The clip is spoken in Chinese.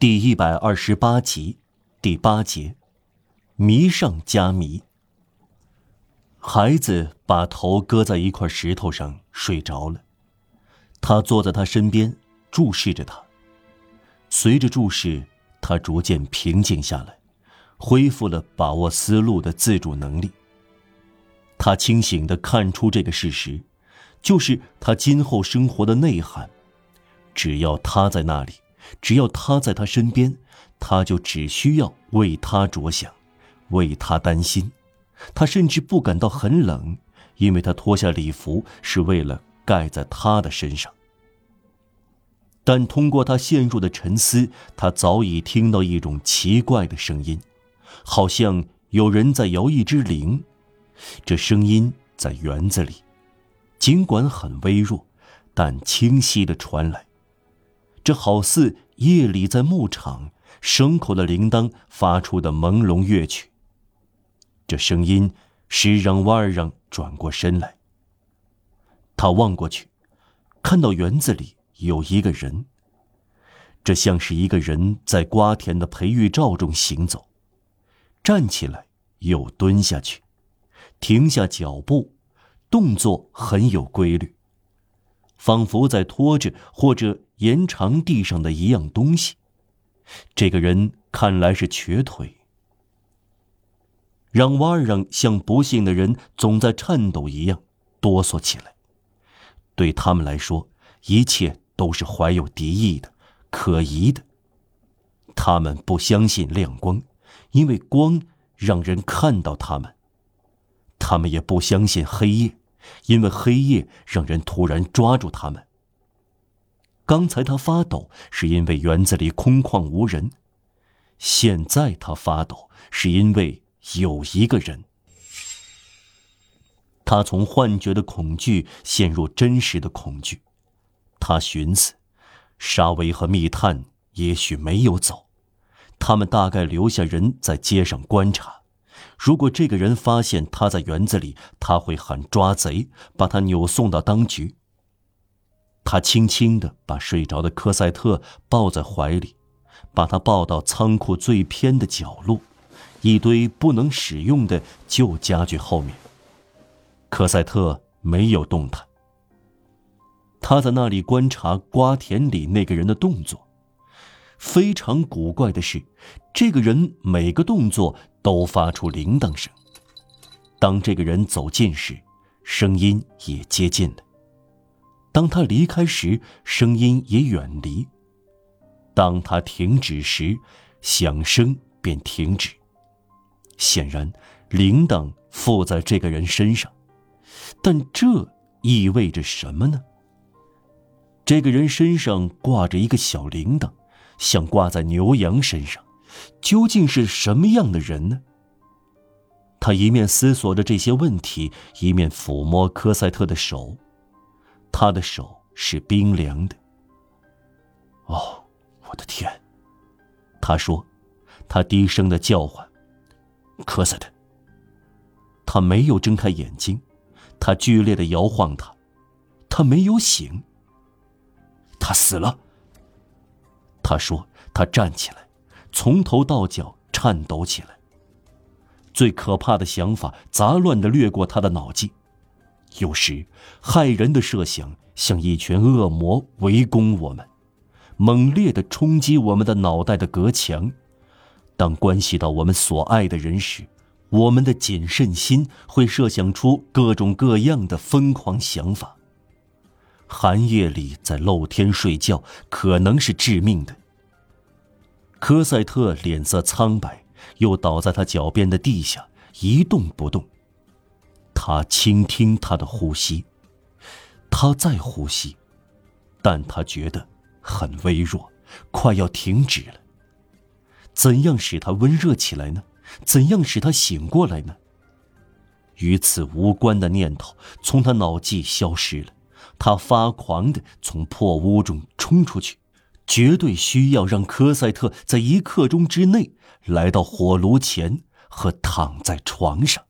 第一百二十八集，第八节，迷上加迷。孩子把头搁在一块石头上睡着了，他坐在他身边，注视着他。随着注视，他逐渐平静下来，恢复了把握思路的自主能力。他清醒的看出这个事实，就是他今后生活的内涵。只要他在那里。只要他在他身边，他就只需要为他着想，为他担心。他甚至不感到很冷，因为他脱下礼服是为了盖在他的身上。但通过他陷入的沉思，他早已听到一种奇怪的声音，好像有人在摇一只铃。这声音在园子里，尽管很微弱，但清晰的传来。这好似夜里在牧场牲口的铃铛发出的朦胧乐曲。这声音使让瓦尔让转过身来。他望过去，看到园子里有一个人。这像是一个人在瓜田的培育罩中行走，站起来又蹲下去，停下脚步，动作很有规律，仿佛在拖着或者。延长地上的一样东西，这个人看来是瘸腿。让瓦尔让像不幸的人总在颤抖一样哆嗦起来。对他们来说，一切都是怀有敌意的、可疑的。他们不相信亮光，因为光让人看到他们；他们也不相信黑夜，因为黑夜让人突然抓住他们。刚才他发抖，是因为园子里空旷无人；现在他发抖，是因为有一个人。他从幻觉的恐惧陷入真实的恐惧。他寻思，沙维和密探也许没有走，他们大概留下人在街上观察。如果这个人发现他在园子里，他会喊抓贼，把他扭送到当局。他轻轻地把睡着的科赛特抱在怀里，把他抱到仓库最偏的角落，一堆不能使用的旧家具后面。科赛特没有动弹。他在那里观察瓜田里那个人的动作。非常古怪的是，这个人每个动作都发出铃铛声。当这个人走近时，声音也接近了。当他离开时，声音也远离；当他停止时，响声便停止。显然，铃铛附在这个人身上，但这意味着什么呢？这个人身上挂着一个小铃铛，像挂在牛羊身上，究竟是什么样的人呢？他一面思索着这些问题，一面抚摸科赛特的手。他的手是冰凉的。哦，我的天！他说，他低声的叫唤：“科赛特。”他没有睁开眼睛，他剧烈的摇晃他，他没有醒。他死了。他说，他站起来，从头到脚颤抖起来。最可怕的想法杂乱的掠过他的脑际。有时，害人的设想像一群恶魔围攻我们，猛烈的冲击我们的脑袋的隔墙。当关系到我们所爱的人时，我们的谨慎心会设想出各种各样的疯狂想法。寒夜里在露天睡觉可能是致命的。科赛特脸色苍白，又倒在他脚边的地下一动不动。他倾听他的呼吸，他在呼吸，但他觉得很微弱，快要停止了。怎样使他温热起来呢？怎样使他醒过来呢？与此无关的念头从他脑际消失了。他发狂地从破屋中冲出去，绝对需要让科赛特在一刻钟之内来到火炉前和躺在床上。